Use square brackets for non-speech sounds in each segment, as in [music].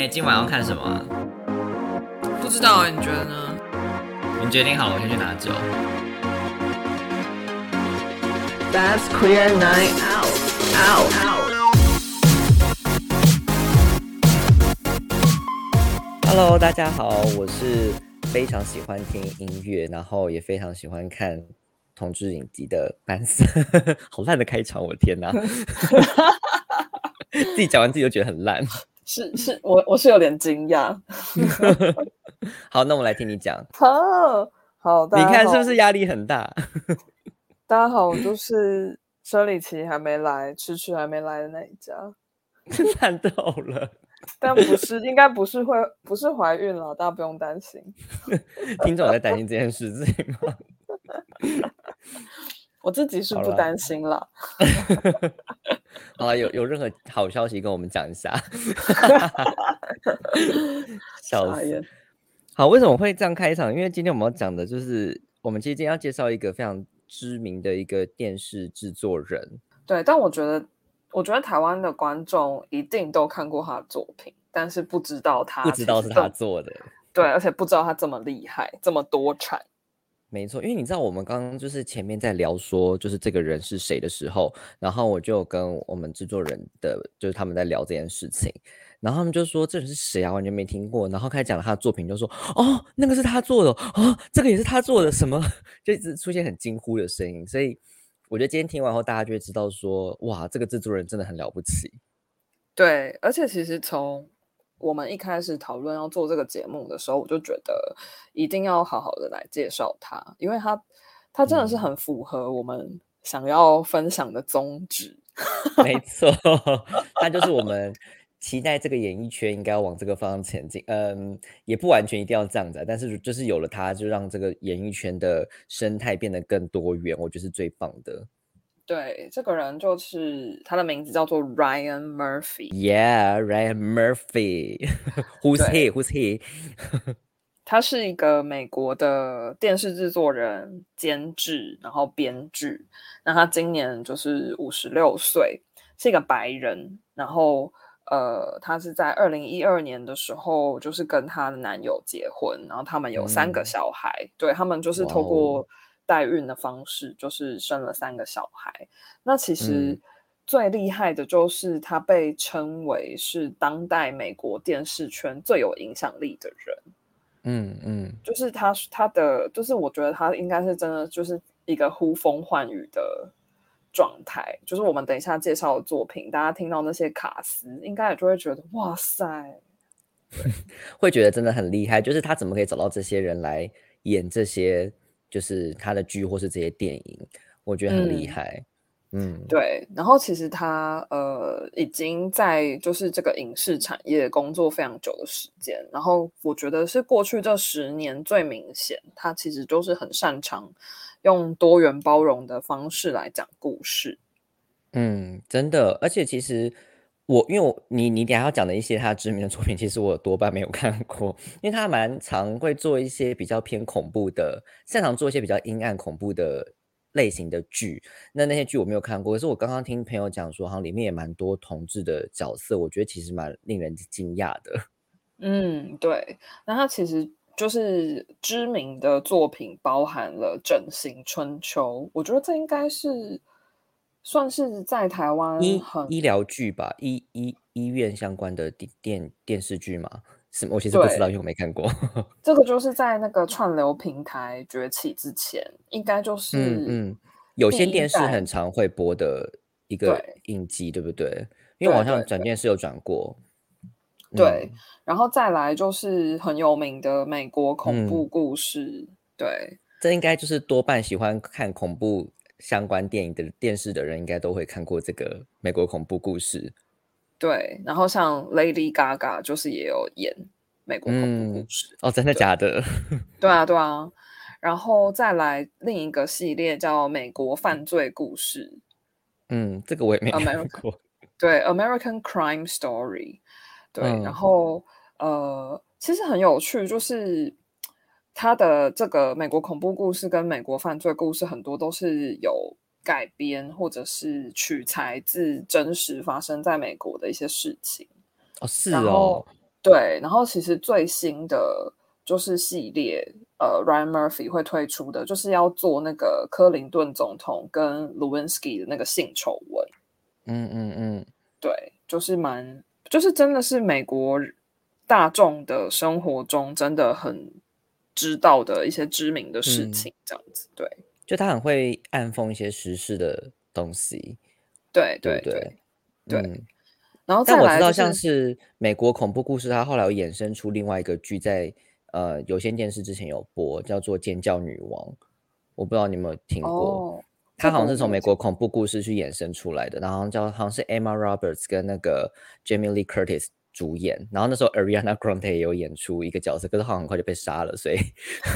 哎，今晚要看什么啊？不知道哎，你觉得呢？你决定好了，我先去拿酒。That's queer night out. Out. Out. Hello，大家好，我是非常喜欢听音乐，然后也非常喜欢看同志影集的班斯。[laughs] 好烂的开场，我的天哪！[laughs] 自己讲完自己就觉得很烂。是是，我我是有点惊讶。[laughs] 好，那我们来听你讲。[laughs] 好，好，大你看是不是压力很大？[laughs] 大家好，我就是生理期还没来，迟迟还没来的那一家，看到了，但不是，应该不是会不是怀孕了，大家不用担心。听众有在担心这件事情吗？我自己是不担心了。[laughs] 好了，有有任何好消息跟我们讲一下。[laughs] [laughs] 笑死！好，为什么会这样开场？因为今天我们要讲的就是，我们其实今天要介绍一个非常知名的一个电视制作人。对，但我觉得，我觉得台湾的观众一定都看过他的作品，但是不知道他不知道是他做的，对，而且不知道他这么厉害，这么多产。没错。因为你知道，我们刚刚就是前面在聊说，就是这个人是谁的时候，然后我就跟我们制作人的，就是他们在聊这件事情，然后他们就说这人是谁啊，完全没听过。然后开始讲了他的作品，就说哦，那个是他做的，哦，这个也是他做的，什么 [laughs] 就一直出现很惊呼的声音。所以我觉得今天听完后，大家就会知道说，哇，这个制作人真的很了不起。对，而且其实从我们一开始讨论要做这个节目的时候，我就觉得一定要好好的来介绍他，因为他他真的是嗯很符合我们想要分享的宗旨。[laughs] 没错，[laughs] 他就是我们期待这个演艺圈应该要往这个方向前进。嗯，也不完全一定要这样子啊，但是就是有了它，就让这个演艺圈的生态变得更多元，我觉得是最棒的。对，这个人就是他的名字叫做 Ryan Murphy，Yeah, Ryan Murphy. [laughs] Who's he? Who's he? [laughs] 他是一个美国的电视制作人、监制，然后编剧。那他今年就是五十六岁，是一个白人。然后呃，他是在二零一二年的时候，就是跟她的男友结婚，然后他们有三个嗯小孩。对他们就是透过代孕的方式，就是生了三个小孩。那其实嗯最厉害的就是他被称为是当代美国电视圈最有影响力的人。嗯嗯，就是他他的，就是我觉得他应该是真的就是一个呼风唤雨的状态。就是我们等一下介绍的作品，大家听到那些卡斯，应该也就会觉得哇塞，[laughs] 会觉得真的很厉害，就是他怎么可以找到这些人来演这些，就是他的剧或是这些电影，我觉得很厉嗯害。嗯，对。然后其实他呃已经在就是这个影视产业工作非常久的时间，然后我觉得是过去这十年最明显，他其实就是很擅长用多元包容的方式来讲故事。嗯，真的，而且其实我因为我你你等下要讲的一些他知名的作品，其实我多半没有 [laughs] 看过，因为他蛮常会做一些比较偏恐怖的，擅长做一些比较阴暗恐怖的类型的剧。那那些剧我没有看过，可是我刚刚听朋友讲说，好像里面也蛮多同志的角色，我觉得其实蛮令人惊讶的。[laughs] 嗯，对。那他其实就是知名的作品包含了《整形春秋》，我觉得这应该是算是在台湾医很医疗剧吧，医医医院相关的电电电视剧嘛，是我其实不知道，因为我没看过。[laughs] 这个就是在那个串流平台崛起之前，应该就是嗯嗯，有第一线电视很常会播的一个对影集，对不对？因为我好像转电视有转过。对嗯，然后再来就是很有名的美国恐嗯怖故事，对这应该就是多半喜欢看恐怖相关电影的电视的人，应该都会看过这个美国恐怖故事。对。然后像 Lady Gaga 就是也有演美国恐怖故嗯事，哦，真的假的？[laughs] 对啊，对啊，然后再来另一个系列叫《美国犯罪故事嗯，这个我也没看 American 过。[laughs]》，对，《American Crime Story》，对，然嗯后呃，其实很有趣，就是它的这个美国恐怖故事跟美国犯罪故事很多都是有改编或者是取材自真实发生在美国的一些事情。哦，是然哦后，对，然后其实最新的就是系列，呃，Ryan Murphy 会推出的，就是要做那个克林顿总统跟 Lewinsky 的那个性丑闻。嗯嗯嗯，对，就是蛮，就是真的是美国大众的生活中真的很知道的一些知名的事嗯情，这样子。对，就他很会暗讽一些时事的东西，对，对，对不对。对？嗯然后但我知道，像是是美国恐怖故事，它后来有衍生出另外一个剧，在呃有线电视之前有播，叫做《尖叫女王》，我不知道你有没有听过。哦，它好像是从美国恐怖故事去衍生出来的，然后叫好像是 Emma Roberts 跟那个 Jamie Lee Curtis 主演，然后那时候 Ariana Grande 也有演出一个角色，可是好像很快就被杀了，所以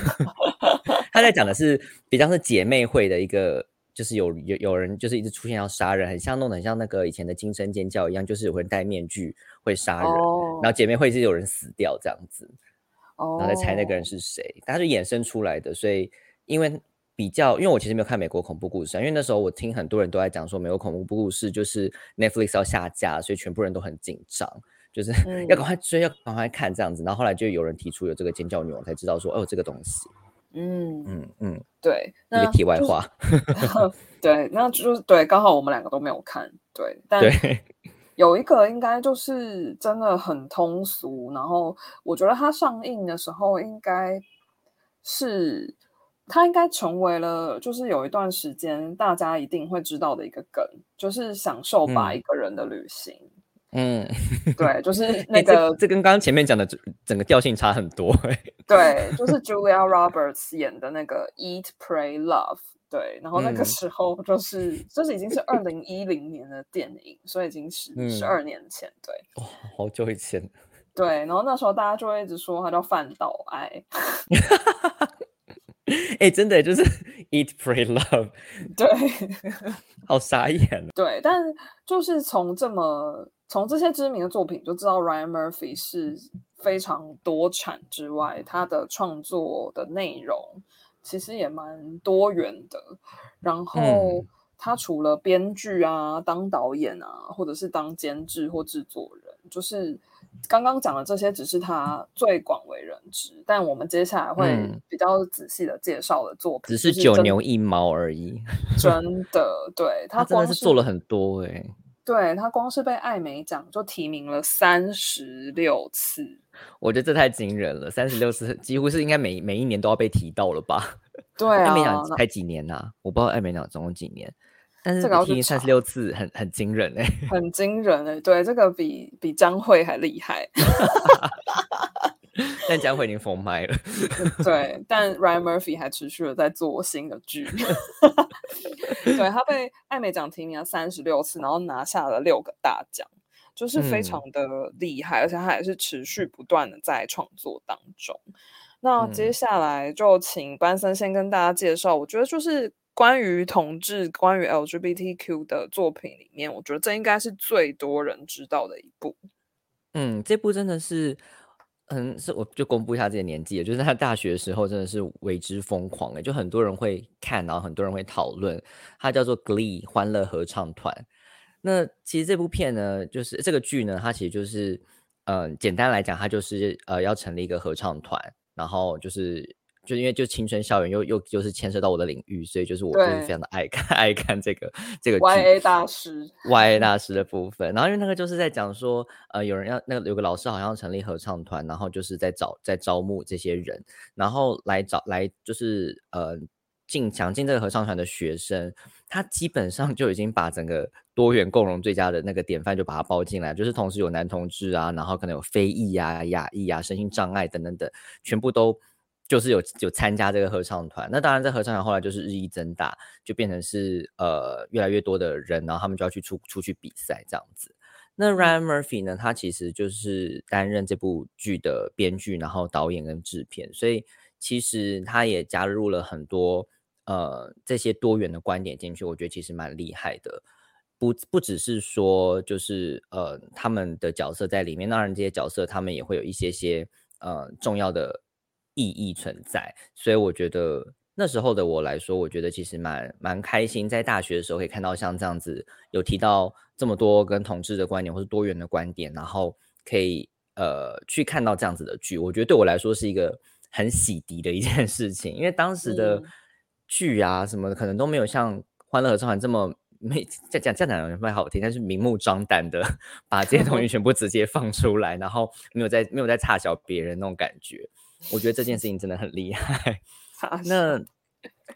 [laughs] [laughs] 他在讲的是比较是姐妹会的一个，就是有有有人就是一直出现要杀人，很像弄得很像那个以前的惊声尖叫一样，就是有人戴面具会杀人，哦然后姐妹会是有人死掉这样子，哦，然后再猜那个人是谁，它是衍生出来的，所以因为比较，因为我其实没有看美国恐怖故事啊，因为那时候我听很多人都在讲说美国恐怖故事就是 Netflix 要下架，所以全部人都很紧张，就是嗯。要赶快追，要赶快看这样子。然后后来就有人提出有这个尖叫女王，才知道说哦这个东西，嗯，嗯嗯，对，一那个题外话，[laughs] 对，那就是对，刚好我们两个都没有看，对，但，有一个应该就是真的很通俗，然后我觉得它上映的时候应该是它应该成为了就是有一段时间大家一定会知道的一个梗，就是享受把嗯。一个人的旅行，嗯，[laughs] 对，就是哎 [laughs] 那个、这这跟刚刚前面讲的整整个调性差很多、欸，[laughs] 对，就是 Julia Roberts 演的那个 Eat Pray Love。对，然后那个嗯。时候就是，就是已经是二零一零年的电影，所以已经十嗯。十二年前。对。哇、好久以前，对，然后那时候大家就会一直说他叫范岛爱，哎、真的就是 Eat Pray Love，对。好傻眼哦。对，但就是从这么从这些知名的作品就知道 Ryan Murphy 是非常多产之外，他的创作的内容其实也蛮多元的。然后嗯他除了编剧啊、当导演啊，或者是当监制或制作人，就是刚刚讲的这些，只是他最广为人知。但我们接下来会嗯比较仔细的介绍的作品，只是九牛一毛而已。[laughs] 真的，对他真的是做了很多哎、对他光是被艾美奖就提名了三十六次，我觉得这太惊人了，三十六次几乎是应该每每一年都要被提到了吧？[laughs] 对艾啊，美奖才几年呐、我不知道艾美奖总共几年，但是这个提名三十六次很很惊人哎、很惊人 [laughs] 哎、对，这个比比张惠还厉害。[laughs] [laughs] 但江慧已经封麦了。[laughs] 对，但 Ryan Murphy 还持续的在做新的剧。[laughs] 对他被艾美奖提名了三十六次，然后拿下了六个大奖，就是非嗯常的厉害，而且他也是持续不断的在创作当中。那接嗯下来就请班森先跟大家介绍，我觉得就是关于同志、关于 LGBTQ 的作品里面，我觉得这应该是最多人知道的一部。嗯，这部真的是，嗯，是我就公布一下自己的年纪也，就是他大学的时候真的是为之疯狂诶，就很多人会看，然后很多人会讨论，它叫做 Glee 欢乐合唱团。那其实这部片呢，就是这个剧呢，它其实就是，嗯、简单来讲，它就是呃要成立一个合唱团，然后就是就因为就青春校园又又就是牵涉到我的领域，所以就是我就是非常的爱看 [laughs] 爱看这个这个剧。YA 大师，Y A 大 [laughs] 师的部分，然后因为那个就是在讲说，呃，有人要那个有个老师好像要成立合唱团，然后就是在找在招募这些人，然后来找来就是呃进想进这个合唱团的学生，他基本上就已经把整个多元共融最佳的那个典范就把它包进来，就是同时有男同志啊，然后可能有非裔啊、亚裔啊、身心障碍等等等，全部都。就是有有参加这个合唱团，那当然，这合唱团后来就是日益增大，就变成是呃越来越多的人，然后他们就要去出出去比赛这样子。那 Ryan Murphy 呢，他其实就是担任这部剧的编剧，然后导演跟制片，所以其实他也加入了很多呃这些多元的观点进去，我觉得其实蛮厉害的。不不只是说就是呃他们的角色在里面，当然这些角色他们也会有一些些呃重要的意义存在，所以我觉得那时候的我来说，我觉得其实蛮蛮开心，在大学的时候可以看到像这样子有提到这么多跟同志的观点或是多元的观点，然后可以呃去看到这样子的剧，我觉得对我来说是一个很洗涤的一件事情，因为当时的嗯剧啊什么的可能都没有像《欢乐合唱团》这么。没这讲这样讲不太好听，但是明目张胆的 [laughs] 把这些东西全部直接放出来，然后没有在没有在 [laughs] 差小别人那种感觉，我觉得这件事情真的很厉害。[laughs] 那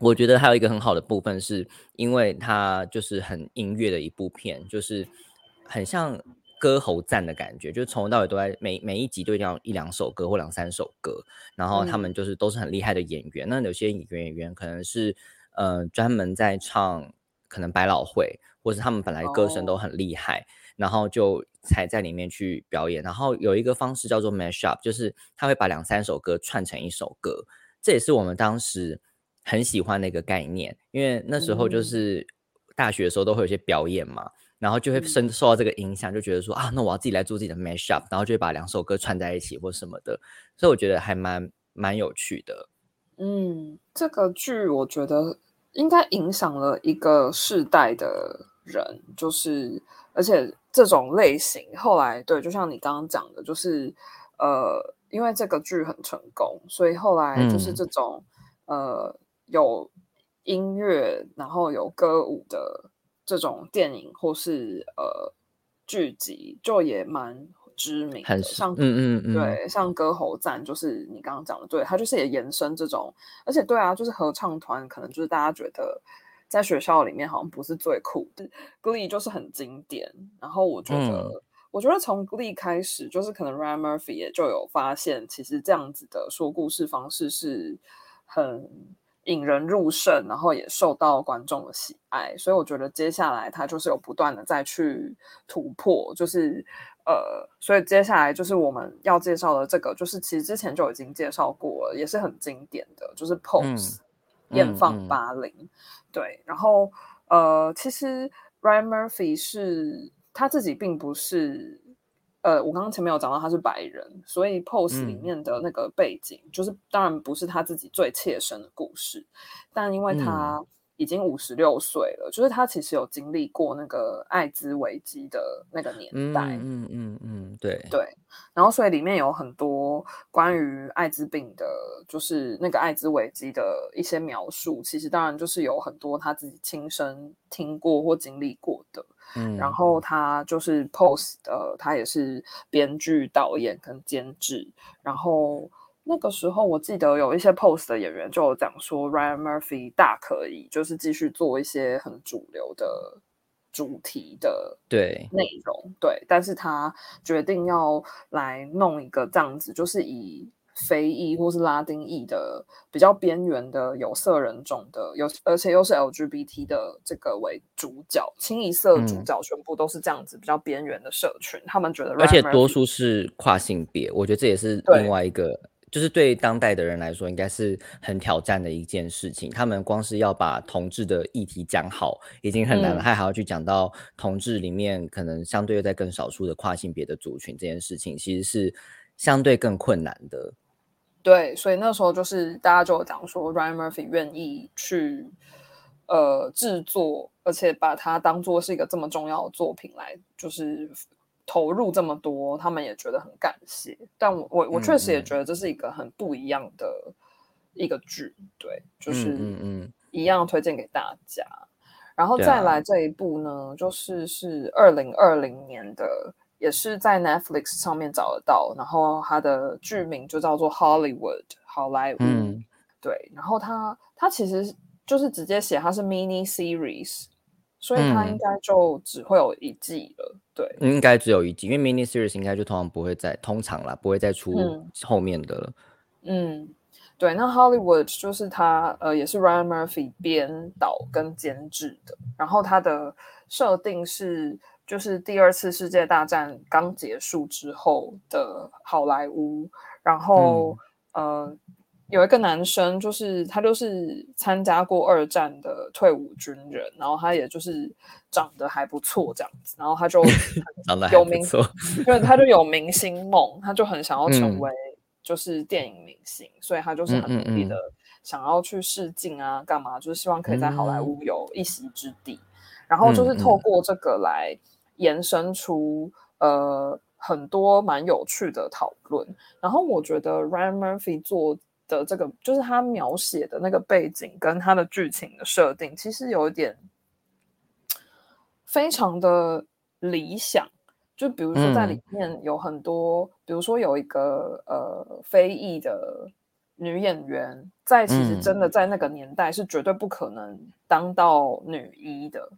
我觉得还有一个很好的部分，是因为它就是很音乐的一部片，就是很像歌喉赞的感觉，就是从头到尾都在每每一集都一定要一两首歌或两三首歌，然后他们就是都是很厉害的演员。那有些演员演员可能是呃专门在唱可能百老汇，或是他们本来歌声都很厉害。然后就才在里面去表演，然后有一个方式叫做 mash up，就是他会把两三首歌串成一首歌，这也是我们当时很喜欢的一个概念，因为那时候就是大学的时候都会有些表演嘛，然后就会深受到这个影响，就觉得说啊，那我要自己来做自己的 mash up，然后就会把两首歌串在一起或什么的，所以我觉得还蛮蛮有趣的。嗯，这个剧我觉得应该影响了一个世代的人，就是而且这种类型。后来对，就像你刚刚讲的，就是呃，因为这个剧很成功，所以后来就是嗯。这种、呃有音乐，然后有歌舞的这种电影或是呃剧集，就也蛮知名的，很像嗯嗯嗯，对，像歌喉赞，就是你刚刚讲的，对，它就是也延伸这种，而且对啊，就是合唱团，可能就是大家觉得在学校里面好像不是最酷的，Glee 就是很经典。然后我觉得，嗯我觉得从 Glee 开始，就是可能 Ryan Murphy 也就有发现，其实这样子的说故事方式是很引人入胜，然后也受到观众的喜爱。所以我觉得接下来他就是有不断的再去突破，就是呃，所以接下来就是我们要介绍的这个，就是其实之前就已经介绍过了，也是很经典的，就是 Pose、艳放嗯。八零、对，然后呃，其实 Ryan Murphy 是他自己并不是。呃，我刚刚前面有讲到他是白人，所以 Pose 里嗯。面的那个背景，就是当然不是他自己最切身的故事，但因为他已经五十六岁了，就是他其实有经历过那个艾滋危机的那个年嗯代，嗯嗯嗯，对对，然后所以里面有很多关于艾滋病的，就是那个艾滋危机的一些描述，其实当然就是有很多他自己亲身听过或经历过的。嗯，然后他就是 post 的，他也是编剧、导演跟监制。然后那个时候，我记得有一些 post 的演员就有讲说，Ryan Murphy 大可以就是继续做一些很主流的主题的对。内容，对，但是他决定要来弄一个这样子，就是以非裔或是拉丁裔的比较边缘的有色人种的，有而且又是 LGBT 的这个为主角，清一色主嗯。角全部都是这样子比较边缘的社群，他们觉得而且多数是跨性别，我觉得这也是另外一个，就是对当代的人来说，应该是很挑战的一件事情。他们光是要把同志的议题讲好，已经很难了，嗯还还要去讲到同志里面可能相对又在更少数的跨性别的族群这件事情，其实是相对更困难的。对，所以那时候就是大家就有讲说，Ryan Murphy 愿意去呃制作，而且把它当做是一个这么重要的作品来，就是投入这么多，他们也觉得很感谢。但我我我确实也觉得这是一个很不一样的一个剧，对，就是嗯一样推荐给大家。然后再来这一部呢，就是是二零二零年的，也是在 Netflix 上面找得到。然后它的剧名就叫做 Hollywood 好莱坞，嗯对。然后它它其实就是直接写它是 mini series，所以它嗯应该就只会有一季了。对，应该只有一季，因为 mini series 应该就通常不会再通常啦，不会再出嗯后面的了。嗯，对，那 Hollywood 就是他呃，也是 Ryan Murphy 编导跟监制的。然后他的设定是，就是第二次世界大战刚结束之后的好莱坞。然后、呃，有一个男生，就是他就是参加过二战的退伍军人，然后他也就是长得还不错这样子，然后他就 [laughs] 长得还有名为他就有明星梦，他就很想要成嗯为就是电影明星，所以他就是很努力的想要去试镜啊，干嘛，就是希望可以在好莱坞有一席之地。然后就是透过这个来延伸出呃很多蛮有趣的讨论。然后我觉得 Ryan Murphy 做的这个，就是他描写的那个背景跟他的剧情的设定，其实有一点非常的理想。就比如说在里面有很多，比如说有一个呃非裔的女演员，在其实真的在那个年代是绝对不可能当到女一的。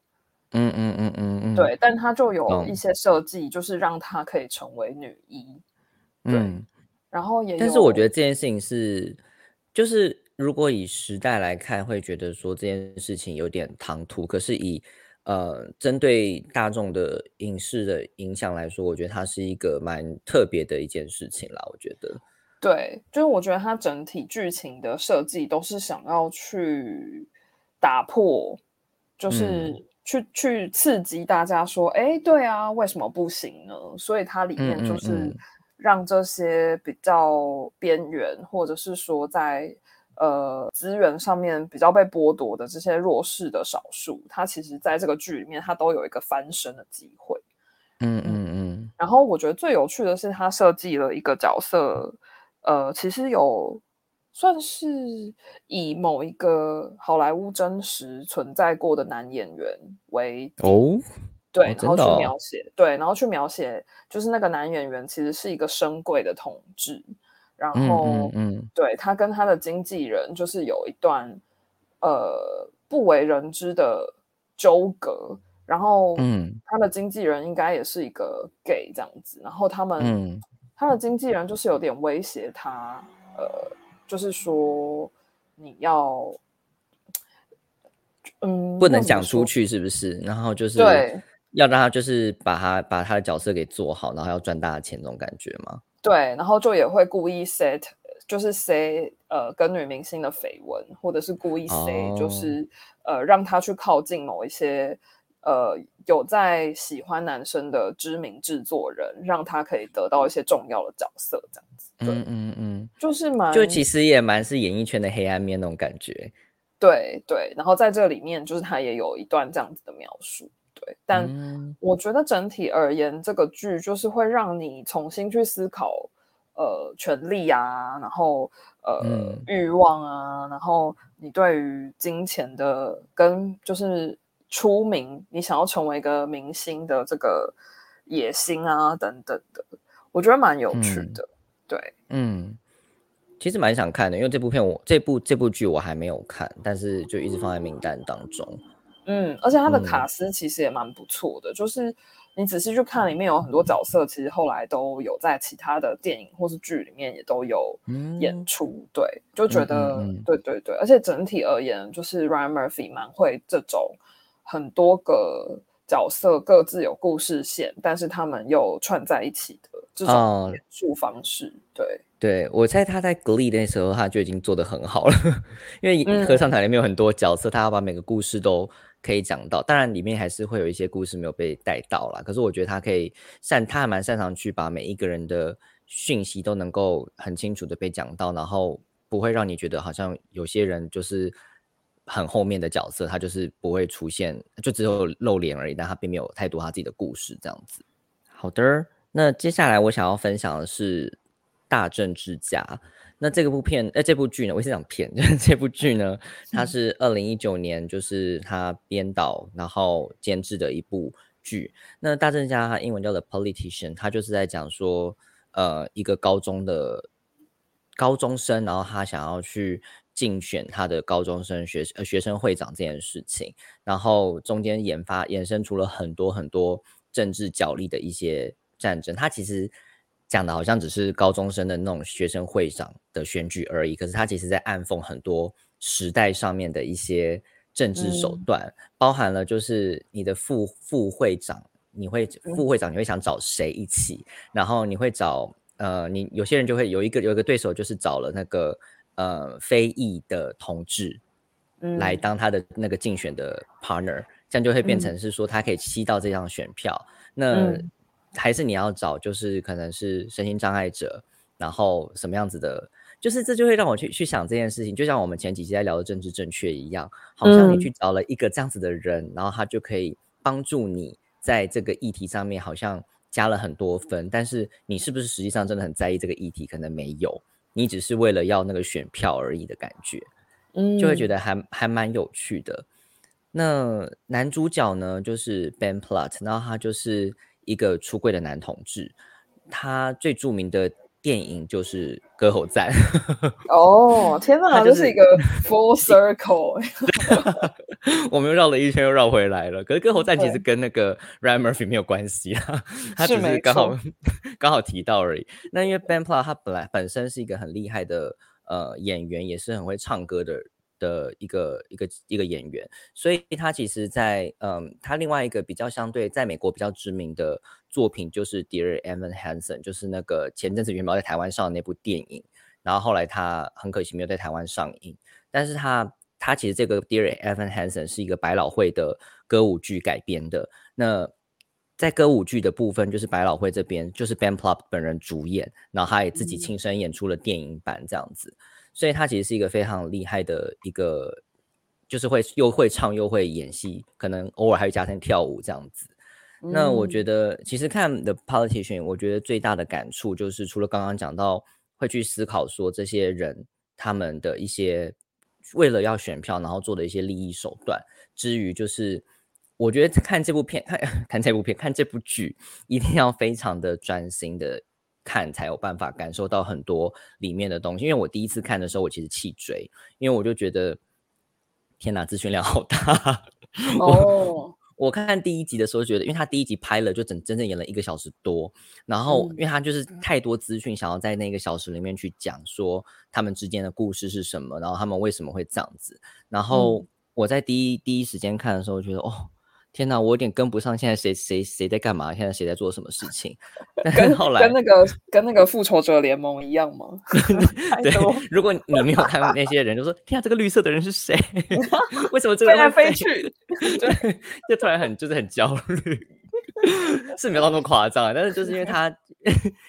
嗯嗯嗯嗯嗯，对，但她就有一些设计，就是让她可以成为女一。嗯，然后也，但是我觉得这件事情是，就是如果以时代来看，会觉得说这件事情有点唐突，可是以。呃，针对大众的影视的影响来说，我觉得它是一个蛮特别的一件事情啦。我觉得，对，就是我觉得它整体剧情的设计都是想要去打破，就是去去刺激大家说，哎，对啊，为什么不行呢？所以它里面就是让这些比较边缘，或者是说在。呃，资源上面比较被剥夺的这些弱势的少数，他其实在这个剧里面，他都有一个翻身的机会。嗯嗯嗯。然后我觉得最有趣的是，他设计了一个角色，呃，其实有算是以某一个好莱坞真实存在过的男演员为哦，对，然后去描写，对，然后去描写，就是那个男演员其实是一个深贵的统治。然后，嗯，对他跟他的经纪人就是有一段呃不为人知的纠葛，然后，嗯，他的经纪人应该也是一个 gay 这样子，然后他们，嗯。他的经纪人就是有点威胁他，呃，就是说你要，[tsk] 嗯，不能讲出去是不是？然后就是对，要让他就是把他把他的角色给做好，然后要赚大的钱这种感觉吗？对，然后就也会故意 set，就是 say 呃跟女明星的绯闻，或者是故意 say 就是呃让他去靠近某一些呃有在喜欢男生的知名制作人，让他可以得到一些重要的角色，这样子。嗯嗯嗯，就是蛮就其实也蛮是演艺圈的黑暗面那种感觉。对对，然后在这里面就是他也有一段这样子的描述。对，但我觉得整体而言，这个剧就是会让你重新去思考，呃，权利啊，然后呃，欲望啊，然后你对于金钱的跟就是出名，你想要成为一个明星的这个野心啊，等等的，我觉得蛮有趣的。对，嗯，其实蛮想看的，因为这部片我这部这部剧我还没有看，但是就一直放在名单当中。嗯，而且他的卡斯其实也蛮不错的，就是你仔细去看，里面有很多角色，其实后来都有在其他的电影或是剧里面也都有演出。对，就觉得对对对，而且整体而言，就是 Ryan Murphy 蛮会这种很多个角色各自有故事线，但是他们又串在一起的这种演出方式。对，对我猜他在《Glee》那时候他就已经做的很好了，[laughs] 因为合唱团里面有很多角色，他要把每个故事都。可以讲到，当然里面还是会有一些故事没有被带到啦。可是我觉得他可以擅，他还蛮擅长去把每一个人的讯息都能够很清楚的被讲到，然后不会让你觉得好像有些人就是很后面的角色，他就是不会出现，就只有露脸而已，但他并没有太多他自己的故事这样子。好的，那接下来我想要分享的是大政治家。那这个部片，呃，这部剧呢，我是讲片，[laughs] 就是这部剧呢，它是二零一九年，就是他编导然后监制的一部剧。那大正家，他英文叫做 Politician，他就是在讲说，呃，一个高中的高中生，然后他想要去竞选他的高中生学呃学生会长这件事情，然后中间研发衍生出了很多很多政治角力的一些战争。他其实。讲的好像只是高中生的那种学生会长的选举而已，可是他其实在暗讽很多时代上面的一些政治手段，包含了就是你的副副会长，你会副会长你会想找谁一起，然后你会找呃你有些人就会有一个有一个对手就是找了那个呃非裔的同志来当他的那个竞选的 partner，这样就会变成是说他可以吸到这张选票，那。还是你要找，就是可能是身心障碍者，然后什么样子的，就是这就会让我去去想这件事情，就像我们前几期在聊的政治正确一样，好像你去找了一个这样子的人，然后他就可以帮助你在这个议题上面，好像加了很多分，但是你是不是实际上真的很在意这个议题？可能没有，你只是为了要那个选票而已的感觉，嗯就会觉得还还蛮有趣的。那男主角呢，就是 Ben Platt，然后他就是一个出柜的男同志，他最著名的电影就是《歌喉赞》。[laughs] 哦，天哪，就是一个 [laughs] full circle，[laughs] 我们又绕了一圈，又绕回来了。可是《歌喉赞》其实跟那个 Ryan Murphy 没有关系啊，他只是刚好错刚好提到而已。那因为 Ben Platt 他本来本身是一个很厉害的呃演员，也是很会唱歌的的一个一个一个演员，所以他其实在嗯，他另外一个比较相对在美国比较知名的作品就是 Dear Evan Hansen，就是那个前阵子原本要在台湾上的那部电影，然后后来他很可惜没有在台湾上映，但是他他其实这个 Dear Evan Hansen 是一个百老汇的歌舞剧改编的。那在歌舞剧的部分，就是百老汇这边就是 Ben Platt 本人主演，然后他也自己嗯。亲身演出了电影版这样子，所以他其实是一个非常厉害的一个，就是会又会唱又会演戏，可能偶尔还会加上跳舞这样子。那我觉得，得，其实看《The Politician》，我觉得最大的感触就是，除了刚刚讲到会去思考说这些人他们的一些为了要选票，然后做的一些利益手段之余，就是我觉得看这部片，看 [laughs] 看这部片，看这部剧，一定要非常的专心的看，才有办法感受到很多里面的东西。因为我第一次看的时候，我其实气追，因为我就觉得，天哪，资讯量好大。[laughs] 我哦，我看第一集的时候，觉得，因为他第一集拍了就整整整演了一个小时多，然后嗯因为他就是太多资讯，想要在那个小时里面去讲说他们之间的故事是什么，然后他们为什么会这样子。然后我在第一第一时间看的时候，觉得哦，天哪，我有点跟不上现在谁谁谁在干嘛，现在谁在做什么事情。[laughs] 跟后来跟那个跟那个复仇者联盟一样吗？[laughs] 对，[laughs] 如果你没有看过那些人，就说天啊，这个绿色的人是谁？为什么这个飞来飞去，对，就突然很就是很焦虑，是没有那么夸张啊，但是就是因为他，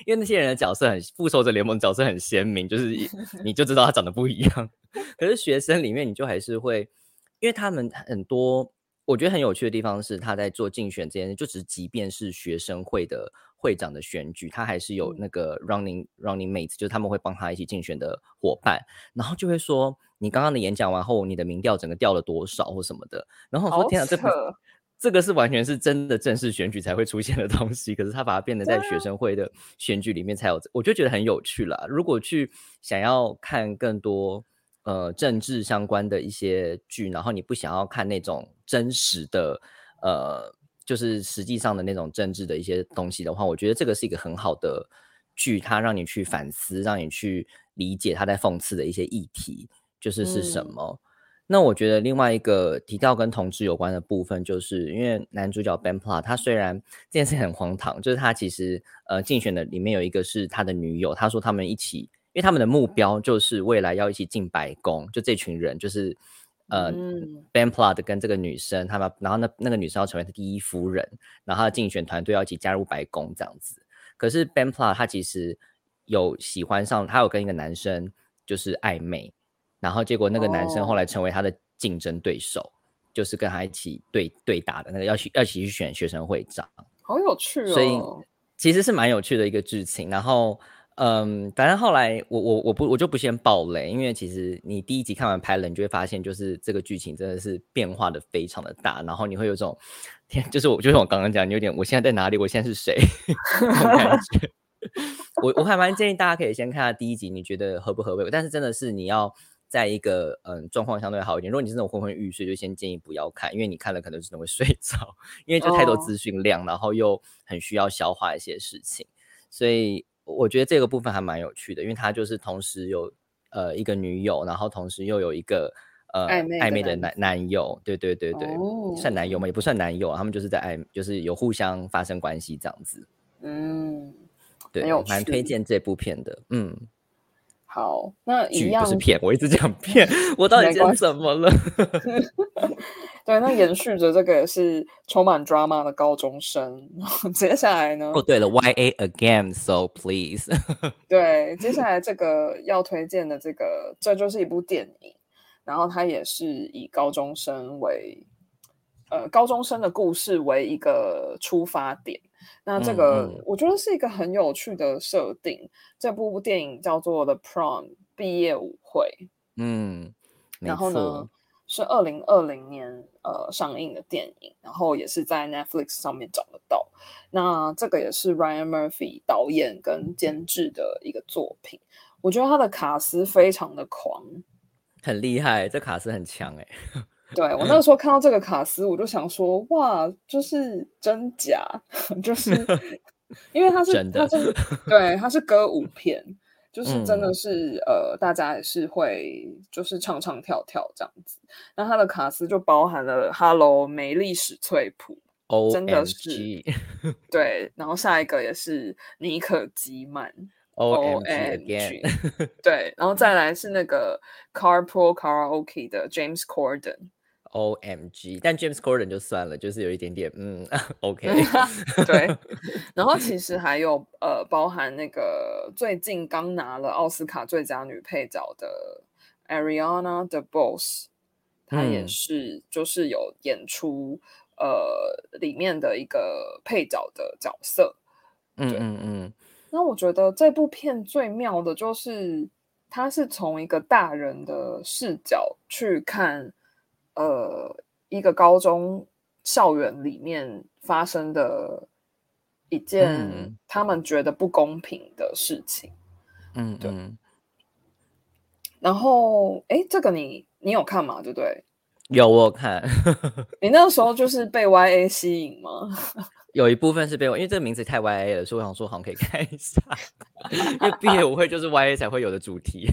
因为那些人的角色很复仇者联盟角色很鲜明，就是一你就知道他长得不一样。可是学生里面你就还是会，因为他们很多，我觉得很有趣的地方是他在做竞选这件事，就只是即便是学生会的会长的选举，他还是有嗯。那个 running running mates，就是他们会帮他一起竞选的伙伴，然后就会说你刚刚的演讲完后，你的民调整个掉了多少或什么的，然后我说天啊，这这个是完全是真的正式选举才会出现的东西，可是他把它变得在学。生会的选举里面才有，我就觉得很有趣了。如果去想要看更多呃政治相关的一些剧，然后你不想要看那种真实的呃，就是实际上的那种政治的一些东西的话，我觉得这个是一个很好的剧，它让你去反思，让你去理解他在讽刺的一些议题，就是是什嗯么。那我觉得另外一个提到跟同志有关的部分，就是因为男主角 Ben Platt，他虽然这件事很荒唐，就是他其实呃竞选的里面有一个是他的女友，他说他们一起，因为他们的目标就是未来要一起进白宫，就这群人就是呃、嗯 Ben Platt 跟这个女生，他们然后那那个女生要成为他第一夫人，然后他的竞选团队要一起加入白宫这样子。可是 Ben Platt 他其实有喜欢上，他有跟一个男生就是暧昧，然后结果那个男生后来成为他的竞争对手，就是跟他一起对对打的那个要去要一起去选学生会长，好有趣哦。所以其实是蛮有趣的一个剧情。然后，嗯，反正后来我我我不我就不先爆雷，因为其实你第一集看完拍了，你就会发现就是这个剧情真的是变化的非常的大，然后你会有种天，就是我就是我刚刚讲，你有点我现在在哪里，我现在是谁 [laughs] 感觉。我我还蛮建议大家可以先看下第一集，你觉得合不合胃口？但是真的是你要在一个嗯状况相对好一点。如果你是那种昏昏欲睡，就先建议不要看，因为你看了可能真的会睡着，因为就太多哦资讯量，然后又很需要消化一些事情。所以我觉得这个部分还蛮有趣的，因为他就是同时有呃一个女友，然后同时又有一个呃暧昧的男男男友，对对对对，算男友哦吗？也不算男友啊，他们就是在暧，就是有互相发生关系这样子。嗯，对很有，蛮推趣荐这部片的。嗯，好，那一样不是片，我一直讲片，[laughs] 我到底今天没关系怎么了？[laughs] [laughs] 对，那延续着这个也是充满 drama 的高中生。[laughs] 接下来呢？哦，对了，Y A again，so please。[laughs] 对，接下来这个要推荐的这个，这就是一部电影，然后它也是以高中生为呃高中生的故事为一个出发点。那这嗯个嗯我觉得是一个很有趣的设定。这部电影叫做《The Prom》毕业舞会，嗯，然后呢错，是二零二零年呃上映的电影，然后也是在 Netflix 上面找得到。那这个也是 Ryan Murphy 导演跟监制的一个作品。我觉得他的卡斯非常的狂，很厉害，这卡斯很强哎。对我那个时候看到这个卡斯，我就想说，哇，就是真假，[laughs] 就是 [laughs] 因为他是他是 [laughs] 对他是歌舞片，就是真的嗯是、呃，大家也是会就是唱唱跳跳这样子。那他的卡斯就包含了 Hello 梅丽史翠普真的是对，然后下一个也是尼可基曼 [laughs] O M O G M again，G，[laughs] 对，然后再来是那个 Carpool Karaoke 的 James Corden。O M G，但 James Corden 就算了，就是有一点点嗯 [laughs] OK，[laughs] 对，[laughs] 然后其实还有呃，包含那个最近刚拿了奥斯卡最佳女配角的 Ariana DeBose，她也嗯。是就是有演出呃里面的一个配角的角色。嗯嗯嗯，那我觉得这部片最妙的就是，它是从一个大人的视角去看，呃，一个高中校园里面发生的一件嗯他们觉得不公平的事情。对嗯对，然后，哎，这个你你有看吗？对不对？有我有看，[laughs] 你那个时候就是被 Y A 吸引吗？有一部分是被我，因为这个名字太 Y A 了，所以我想说好像可以 [laughs] 看一下，因为毕业舞会就是 Y A 才会有的主题。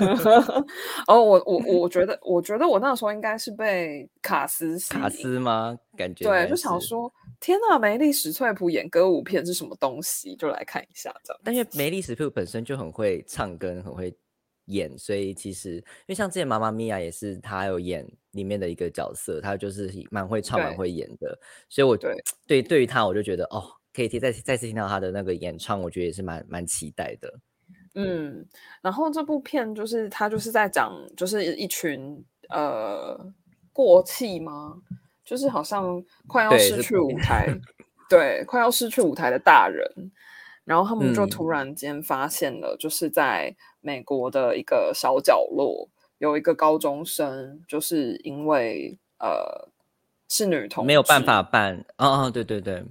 [laughs] 哦，我我我觉得，我觉得我那时候应该是被卡斯卡引斯吗？感觉对，就想，说，天呐，梅丽史翠普演歌舞片是什么东西？就来看一下这样。但因为梅丽史翠普本身就很会唱歌，很会演，所以其实因为像之前妈妈咪呀也是她有演里面的一个角色，她就是蛮会唱、蛮会演的，所以我对。对对于她我就觉得哦，可以听再再次听到她的那个演唱，我觉得也是蛮蛮期待的。嗯，然后这部片就是他就是在讲，就是一群呃过气吗？就是好像快要失去舞台，[laughs] 对，快要失去舞台的大人，然后他们就嗯。突然间发现了，就是在美国的一个小角落，有一个高中生，就是因为呃是女同没有办法办，啊哦，对对对，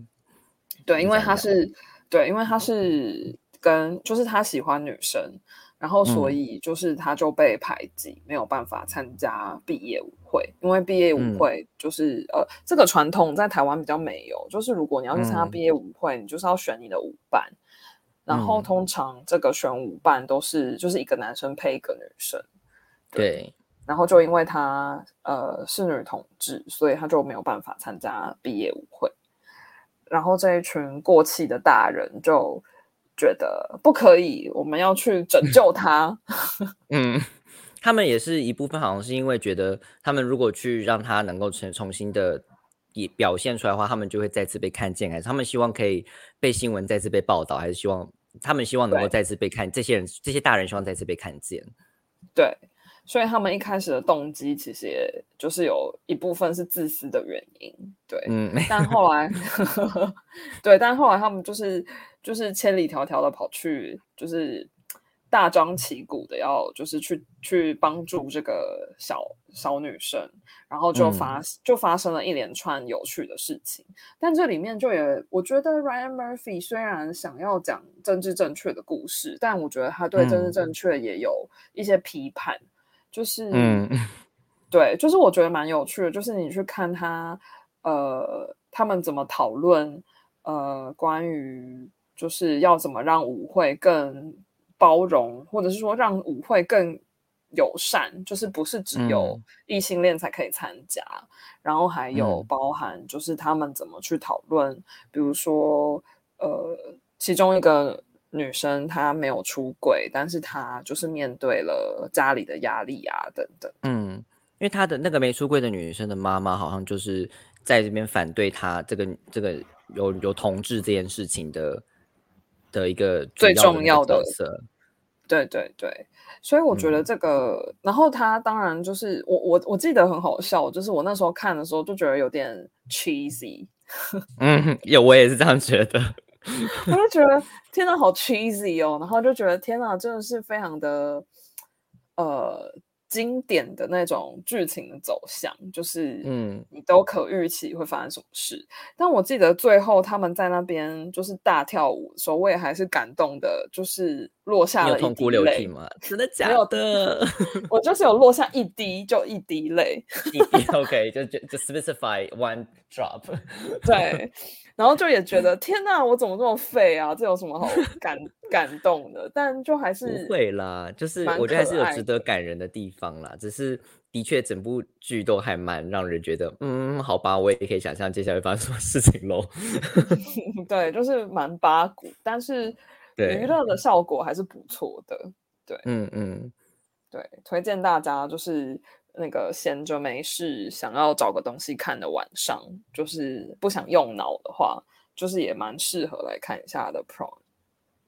对，因为他是对，因为他是跟就是他喜欢女生，然后所嗯。以就是他就被排挤，没有办法参加毕业舞会，因为毕业舞嗯。会就是、呃这个传统在台湾比较没有，就是如果你要去参加嗯。毕业舞会，你就是要选你的舞伴，然后嗯通常这个选舞伴都是就是一个男生配一个女生。对，然后就因为她呃是女同志，所以她就没有办法参加毕业舞会。然后这一群过气的大人就觉得不可以，我们要去拯救 [laughs] 她。嗯，他们也是一部分，好像是因为觉得他们如果去让他能够重重新的也表现出来的话，他们就会再次被看见，还是他们希望可以被新闻再次被报道，还是希望他们希望能够再次被看，这些人这些大人希望再次被看见。对，所以他们一开始的动机其实也就是有一部分是自私的原因。对，嗯，但 [laughs] 后来，[laughs] 对，但后来他们就是就是千里迢迢的跑去，就是大张旗鼓的要就是去去帮助这个小小女生，然后就发、就发生了一连串有趣的事情。但这里面就也，我觉得 Ryan Murphy 虽然想要讲政治正确的故事，但我觉得他对政治嗯。正确也有一些批判，就是嗯。[laughs] 对，就是我觉得蛮有趣的，就是你去看他，呃，他们怎么讨论，呃，关于就是要怎么让舞会更包容，或者是说让舞会更友善，就是不是只有嗯异性恋才可以参加，然后还有嗯包含就是他们怎么去讨论，比如说，呃，其中一个。女生她没有出轨，但是她就是面对了家里的压力啊，等等。嗯，因为她的那个没出柜的女生的妈妈，好像就是在这边反对她这个这个有有同志这件事情的的一个主最重要的角色。对对对，所以我觉得嗯这个，然后他当然就是我我我记得很好笑，就是我那时候看的时候就觉得有点 cheesy，[laughs] 嗯，有我也是这样觉得。我就觉得天呐，好 cheesy 哦，然后就觉得天呐，真的是非常的呃经典的那种剧情的走向，就是嗯你都可预期会发生什么事。但我记得最后他们在那边就是大跳舞的时候，我也还是感动的，就是落下了一滴泪涕吗？真的假的？我就是有落下一滴，就一滴泪。一 [laughs] OK，就就就 specify one drop。对，然后就也觉得天哪，我怎么这么废啊？这有什么好 [laughs] 感感动的？但就还是不会啦，就是我觉得还是有值得感人的地方啦。只是的确整部剧都还蛮让人觉得，嗯，好吧，我也可以想象接下来会发生什么事情喽。[laughs] 对，就是蛮八股，但是对娱乐的效果还是不错的。对嗯嗯，对，推荐大家就是那个闲着没事想要找个东西看的晚上，就是不想用脑的话，就是也蛮适合来看一下的 Pro，。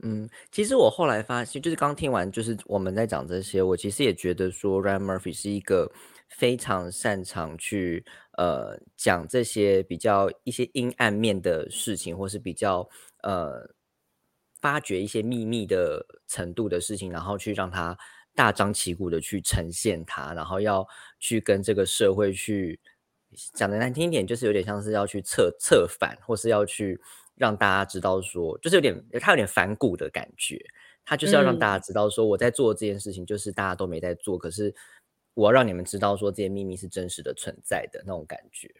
嗯，其实我后来发现，就是刚听完，就是我们在讲这些，我其实也觉得说，Ryan Murphy 是一个非常擅长去呃讲这些比较一些阴暗面的事情，或是比较呃发掘一些秘密的程度的事情，然后去让他大张旗鼓的去呈现它，然后要去跟这个社会去讲的难听一点，就是有点像是要去策策反，或是要去让大家知道说，就是有点他有点反骨的感觉，他就是要让大家知道说，我在做这件事情，就是大家都没在做，可是我要让你们知道说这些秘密是真实的存在的那种感觉。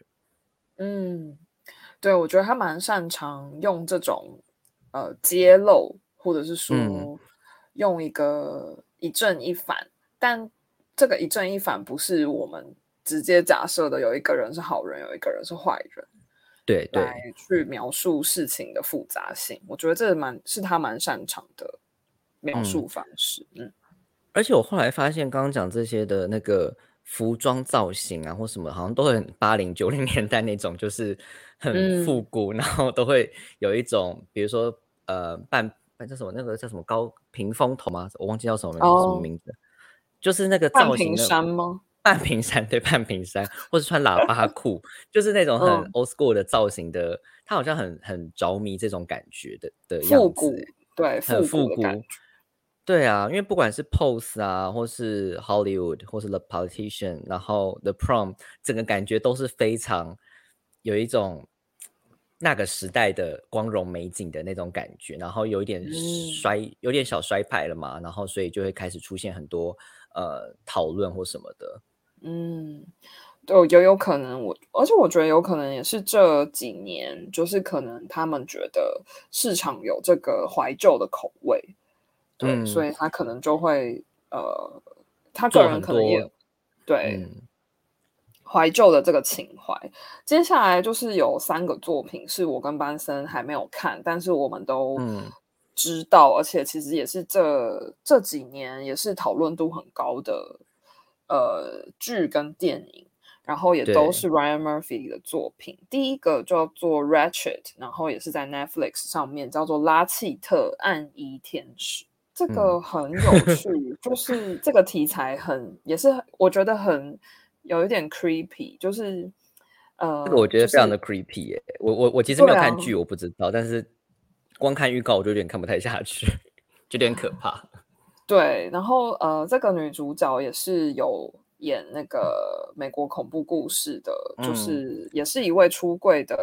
嗯，对，我觉得他蛮擅长用这种呃揭露，或者是说嗯用一个一正一反，但这个一正一反不是我们直接假设的有一个人是好人，有一个人是坏人。对对，来去描述事情的复杂性，我觉得这蛮是他蛮擅长的描嗯述方式。嗯而且我后来发现，刚刚讲这些的那个服装造型啊，或什么，好像都很八零九零年代那种，就是很嗯复古，然后都会有一种，比如说呃半半叫什么那个叫什么高屏风头吗？我忘记叫什么名、什么哦名字，就是那个造型的山吗？半屏山对半屏山，或是穿喇叭裤，就是那种很嗯 old school 的造型的，他好像很很着迷这种感觉的的样子复古欸，对，很复古。对啊，因为不管是 Pose 啊，或是 Hollywood，或是 The Politician，然后 The Prom，整个感觉都是非常有一种那个时代的光荣美景的那种感觉，然后有一点嗯。衰，有点小衰派了嘛，然后所以就会开始出现很多呃讨论或什么的。嗯，对，也有可能我，而且我觉得有可能也是这几年，就是可能他们觉得市场有这个怀旧的口味，对，所嗯。以他可能就会呃，他个人可能也对，嗯怀旧的这个情怀。接下来就是有三个作品是我跟班森还没有看，但是我们都嗯知道，而且其实也是这这几年也是讨论度很高的呃剧跟电影。然后也都是 Ryan Murphy 的作品。第一个叫做《Ratchet》，然后也是在 Netflix 上面，叫做《拉契特暗衣天使》。这嗯个很有趣，[laughs] 就是这个题材很，也是我觉得很有一点 creepy，就是呃，这个我觉得非常的 creepy 耶、我我我其实没有看剧，我不知道，但是光看预告我就有点看不太下去，[laughs] 就有点可怕。对，然后呃，这个女主角也是有演那个美国恐怖故事的，就嗯。是也是一位出柜的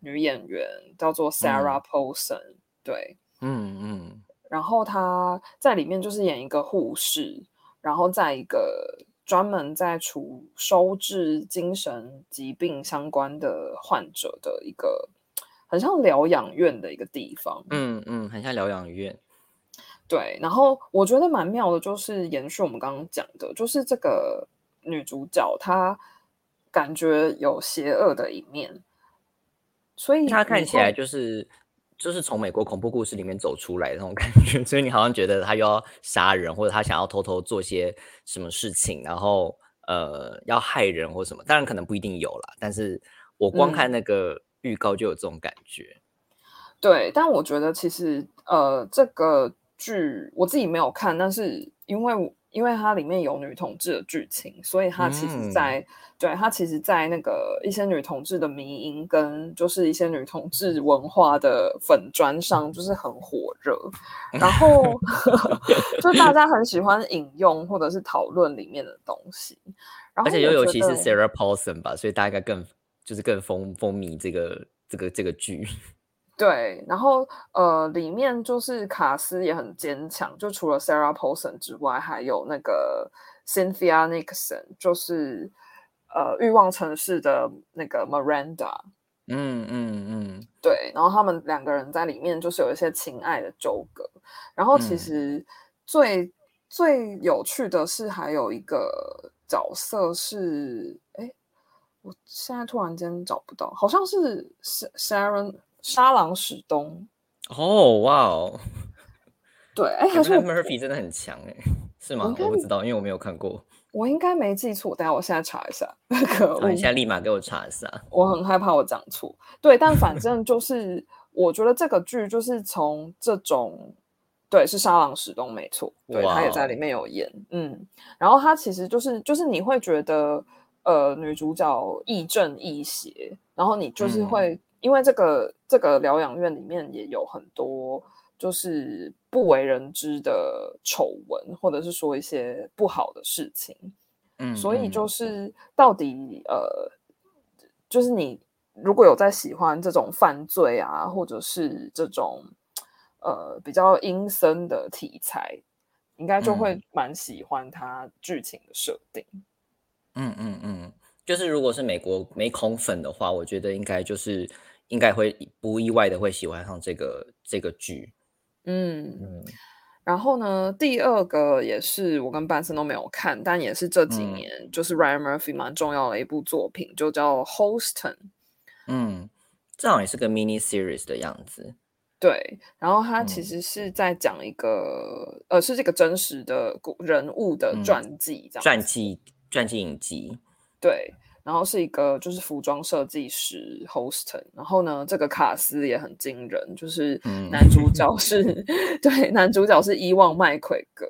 女演员，叫做 Sarah Paulson、对，嗯嗯。然后她在里面就是演一个护士，然后在一个专门在处收治精神疾病相关的患者的一个很像疗养院的一个地方。嗯嗯，很像疗养院。对，然后我觉得蛮妙的，就是延续我们刚刚讲的，就是这个女主角她感觉有邪恶的一面，所以她看起来就是就是从美国恐怖故事里面走出来的那种感觉，[laughs] 所以你好像觉得他又要杀人，或者他想要偷偷做些什么事情，然后呃要害人或什么。当然可能不一定有啦，但是我光看嗯那个预告就有这种感觉。对，但我觉得其实呃，这个剧我自己没有看，但是因为我因为它里面有女同志的剧情，所以它其实嗯在、对它其实，在那个一些女同志的迷音跟就是一些女同志文化的粉砖上，就是很火热。[laughs] 然后就大家很喜欢引用或者是讨论里面的东西，然后而且又尤其是 Sarah Paulson 吧，所以大家更就是更风风靡这个这个这个剧。对，然后呃，里面就是卡斯也很坚强，就除了 Sarah Paulson 之外，还有那个 Cynthia Nixon，就是呃《欲望城市》的那个 Miranda。嗯嗯嗯，对，然后他们两个人在里面就是有一些情爱的纠葛，然后其嗯。实最、最有趣的是还有一个角色是，哎，我现在突然间找不到，好像是 Sa- Sharon 沙朗史东，哦哇哦，对，哎，还感觉是 Murphy 真的很强哎，[laughs] 是吗？我不知道，因为我没有看过。我应该没记错，等下我现在查一下，可你现在立马给我查一下。我很害怕我讲错，对，但反正就是我觉得这个剧就是从这种，对，是沙朗史东没错，对他也在里面有演，嗯，然后他其实就是就是你会觉得呃女主角亦正亦邪，然后你就是嗯会、因为这个这个疗养院里面也有很多就是不为人知的丑闻，或者是说一些不好的事情，嗯，所以就嗯是到底呃，就是你如果有在喜欢这种犯罪啊，或者是这种呃比较阴森的题材，应该就会嗯蛮喜欢它剧情的设定。嗯嗯嗯，就是如果是美国美恐粉的话，我觉得应该就是应该会不意外的会喜欢上这个这个剧。嗯，嗯然后呢，第二个也是我跟班森都没有看，但也是这几嗯年、就是 Ryan Murphy 蛮重要的一部作品，就叫 Holston。嗯，这好像也是个 mini series 的样子。对，然后他其嗯实是在讲一个，呃，是这个真实的故人物的嗯传记，这样子传记传记影集。对，然后是一个就是服装设计师 Hoston，然后呢，这个卡斯也很惊人，就是嗯。男主角是，[laughs] 对，男主角是伊旺麦奎格，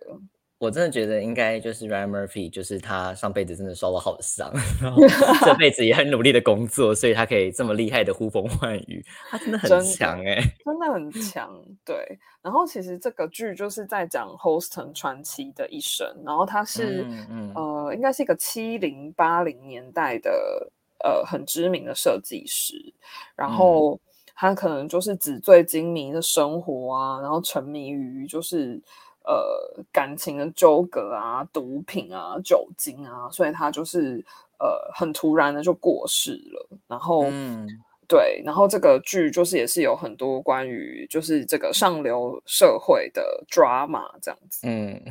我真的觉得应该就是 Ryan Murphy，就是他上辈子真的受了好伤，然后 [laughs] 这辈子也很努力的工作，所以他可以这么厉害的呼风唤雨，他真的很强哎、真的很强，对。然后其实这个剧就是在讲 Hoston 传奇的一生，然后他是、嗯嗯。呃，应该是一个七零八零年代的呃很知名的设计师，然嗯。后他可能就是纸醉金迷的生活啊，然后沉迷于就是呃感情的纠葛啊、毒品啊、酒精啊，所以他就是呃很突然的就过世了，然后。嗯对，然后这个剧就是也是有很多关于就是这个上流社会的 drama 这样子。嗯，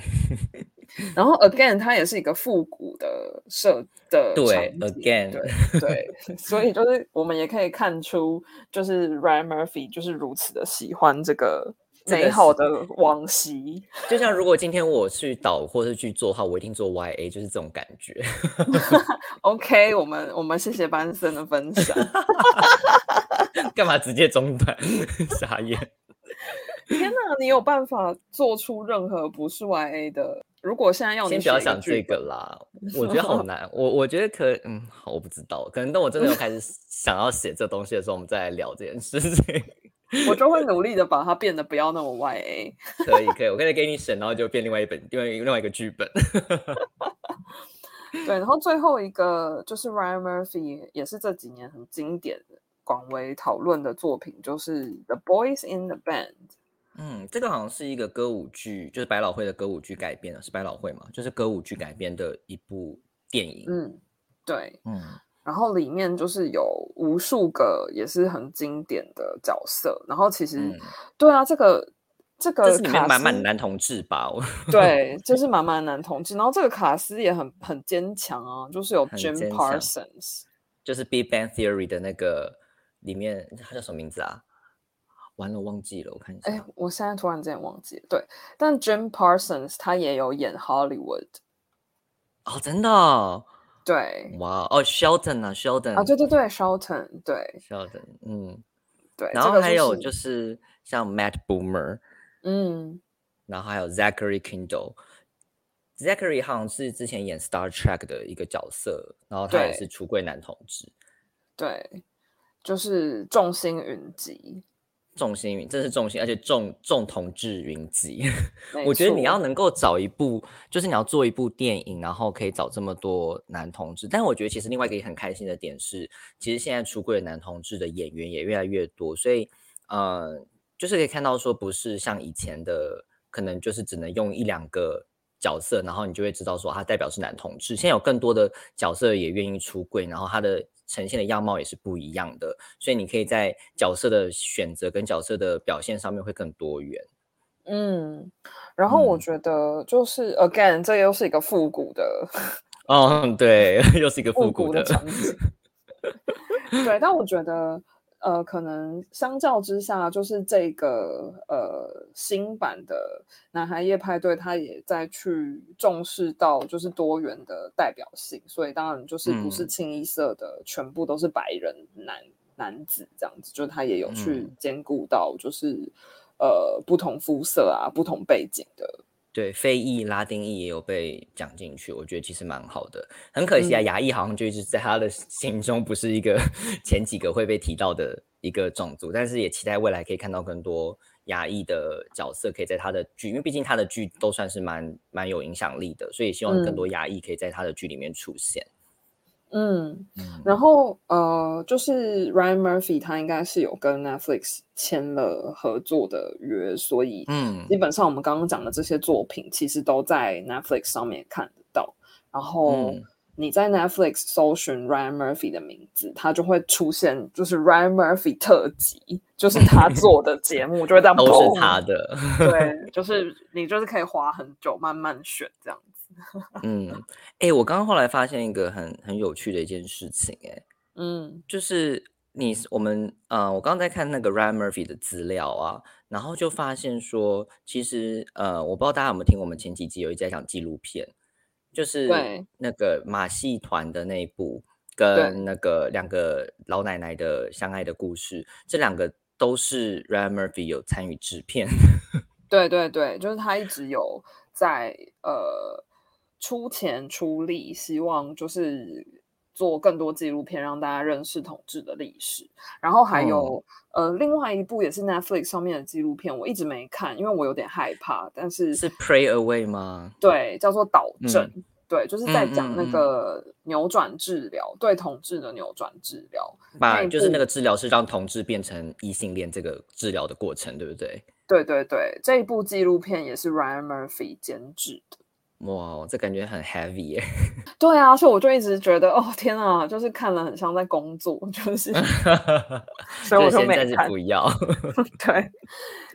然后 again，它也是一个复古的设的对，again 对对，[laughs] 所以就是我们也可以看出，就是 Ryan Murphy 就是如此的喜欢这个美好的往昔。就像如果今天我去导或是去做的话，我一定做 YA，就是这种感觉。[laughs] OK，我们我们谢谢班森的分享。[laughs] 干嘛直接中断？[laughs] 傻眼。天哪，你有办法做出任何不是 YA 的？如果现在要你先不要想这个啦，我觉得好难。我我觉得可嗯，好，我不知道，可能等我真的要开始想要写这东西的时候，我们再来聊这件事情。我就会努力的把它变得不要那么 YA。[laughs] 可以，可以，我可以给你审，然后就变另外一本，另外另外一个剧本。[laughs] 对，然后最后一个就是 Ryan Murphy，也是这几年很经典的、广为讨论的作品，就是《The Boys in the Band》。嗯，这个好像是一个歌舞剧，就是百老汇的歌舞剧改编的，是百老汇嘛？就是歌舞剧改编的一部电影。嗯，对。嗯然后里面就是有无数个也是很经典的角色，然后其实、嗯，对啊，这个这个这是里面满满男同志吧？我对，[laughs] 就是满满男同志，然后这个卡斯也很很坚强啊，就是有 Jim Parsons，就是《Big Bang Theory》的那个里面，他叫什么名字啊？完了，忘记了，我看一下哎。，我现在突然间忘记了，对，但 Jim Parsons 他也有演 Hollywood，哦，真的哦、对，哇哦，Sheldon 啊，Sheldon 啊，对对对，Shelton，对，Sheldon，嗯，对，然后还有就是是像 Matt Boomer，嗯，然后还有 Zachary Kindle。Zachary 好像是之前演 Star Trek 的一个角色，然后他也是橱柜男同志。对，就是众星云集。众星云，这是众星，而且众众同志云集。[laughs] 我觉得你要能够找一部，就是你要做一部电影，然后可以找这么多男同志。但我觉得其实另外一个也很开心的点是，其实现在出柜的男同志的演员也越来越多，所以呃，就是可以看到说，不是像以前的，可能就是只能用一两个角色，然后你就会知道说他代表是男同志。现在有更多的角色也愿意出柜，然后他的呈现的样貌也是不一样的，所以你可以在角色的选择跟角色的表现上面会更多元。嗯，然后我嗯觉得就是 again，这又是一个复古的哦，对，[laughs] 又是一个复古的，场景。[laughs] 对，但我觉得，呃，可能相较之下，就是这个呃新版的男孩夜派对，他也在去重视到就是多元的代表性，所以当然就是不是嗯。清一色的全部都是白人男男子这样子，就是他也有去嗯。兼顾到就是呃不同肤色啊、不同背景的对，非裔、拉丁裔也有被讲进去，我觉得其实蛮好的。很可惜啊，嗯亚裔好像就一直在他的 [laughs] 心中不是一个前几个会被提到的一个种族，但是也期待未来可以看到更多亚裔的角色可以在他的剧，因为毕竟他的剧都算是蛮蛮有影响力的，所以希望更多亚裔可以在他的剧里面出现。嗯。嗯，然后呃，就是 Ryan Murphy 他应该是有跟 Netflix 签了合作的约，所以嗯基本上我们刚刚讲的这些作品其实都在 Netflix 上面看得到。然后嗯你在 Netflix 搜寻 Ryan Murphy 的名字，它就会出现就是 Ryan Murphy 特辑，就是他做的节目就会这样都是他的。对，就是你就是可以花很久，慢慢选这样子。[laughs] 嗯，哎、我刚刚后来发现一个很很有趣的一件事情、哎嗯。就是你我们呃，我刚刚在看那个 Ryan Murphy 的资料啊，然后就发现说，其实呃，我不知道大家有没有听我们前几集有一直在讲纪录片，就是对。那个马戏团的那一部，跟那个两个老奶奶的相爱的故事，这两个都是 Ryan Murphy 有参与制片。[laughs] 对对对，就是他一直有在呃出钱出力，希望就是做更多纪录片，让大家认识统治的历史。然后还有、呃另外一部也是 Netflix 上面的纪录片，我一直没看，因为我有点害怕。但是是 Pray Away 吗？对，叫做导嗯正。对，就是在讲那个扭转治疗，对统治的扭转治疗。把就是那个治疗是让同志变成异性恋这个治疗的过程，对不对？对对对，这一部纪录片也是 Ryan Murphy 监制的。哇，这感觉很 heavy 耶。[laughs] 对啊，所以我就一直觉得，哦天啊，就是看了很像在工作，[laughs] 就是，[laughs] 所以我就没先暂时看。不要。对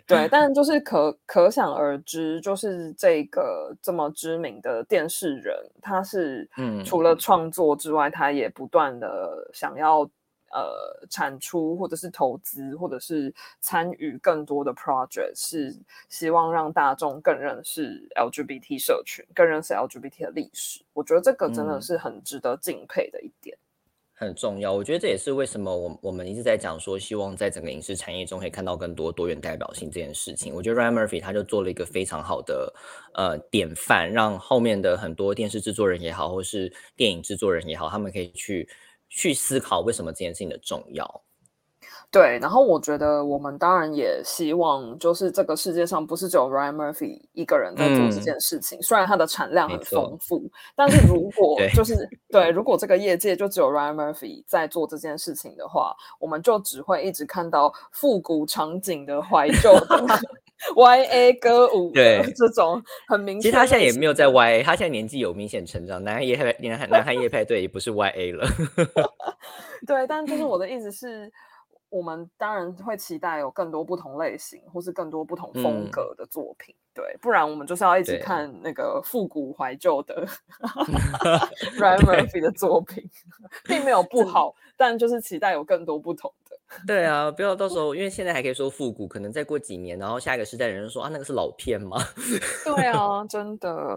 对，但就是可可想而知，就是这个这么知名的电视人，他是嗯除了创作之外，他也不断的想要呃产出或者是投资或者是参与更多的 project，是希望让大众更认识 LGBT 社群，更认识 LGBT 的历史。我觉得这个真的嗯是很值得敬佩的一点。很重要，我觉得这也是为什么我我们一直在讲说，希望在整个影视产业中可以看到更多多元代表性这件事情。我觉得 Ryan Murphy 他就做了一个非常好的呃典范，让后面的很多电视制作人也好，或是电影制作人也好，他们可以去去思考为什么这件事情的重要。对，然后我觉得我们当然也希望，就是这个世界上不是只有 Ryan Murphy 一个人在做这嗯件事情，虽然它的产量很丰富，但是如 [laughs] 果就是对，如果这个业界就只有 Ryan Murphy 在做这件事情的话，我们就只会一直看到复古场景的怀旧的 YA 歌舞对这种很明显。其实他现在也没有在 YA，他现在年纪有明显成长，男孩夜派男孩男孩夜派对也不是 YA 了。[laughs] 对，但就是我的意思是，我们当然会期待有更多不同类型或是更多不同风嗯格的作品，对，不然我们就是要一直看那个复古怀旧的 Ryan Murphy 的作品，并没有不 [laughs] 好，但就是期待有更多不同的。[laughs] 对啊，不要到时候，因为现在还可以说复古，可能再过几年，然后下一个时代的人就说啊，那个是老片吗？[laughs] 对啊，真的，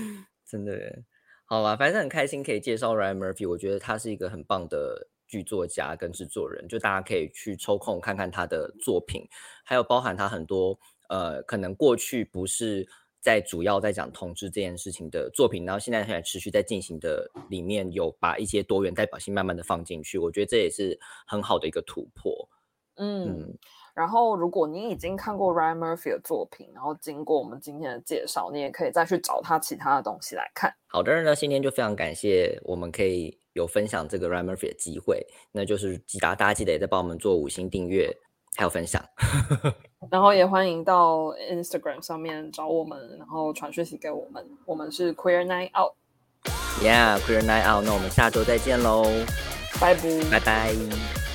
[laughs] 真的耶，好吧，反正很开心可以介绍 Ryan Murphy，我觉得他是一个很棒的剧作家跟制作人，就大家可以去抽空看看他的作品，还有包含他很多呃，可能过去不是在主要在讲同志这件事情的作品，然后现在还持续在进行的里面有把一些多元代表性慢慢的放进去，我觉得这也是很好的一个突破。嗯，嗯，然后如果你已经看过 Ryan Murphy 的作品，然后经过我们今天的介绍，你也可以再去找他其他的东西来看。好的，那今天就非常感谢我们可以有分享这个 Ryan Murphy 的机会，那就是记得大家记得也在帮我们做五星订阅，还有分享。然后也欢迎到 Instagram 上面找我们，然后传讯息给我们。我们是 Queer Night Out，Yeah，Queer Night Out，那我们下周再见喽，拜拜。拜拜。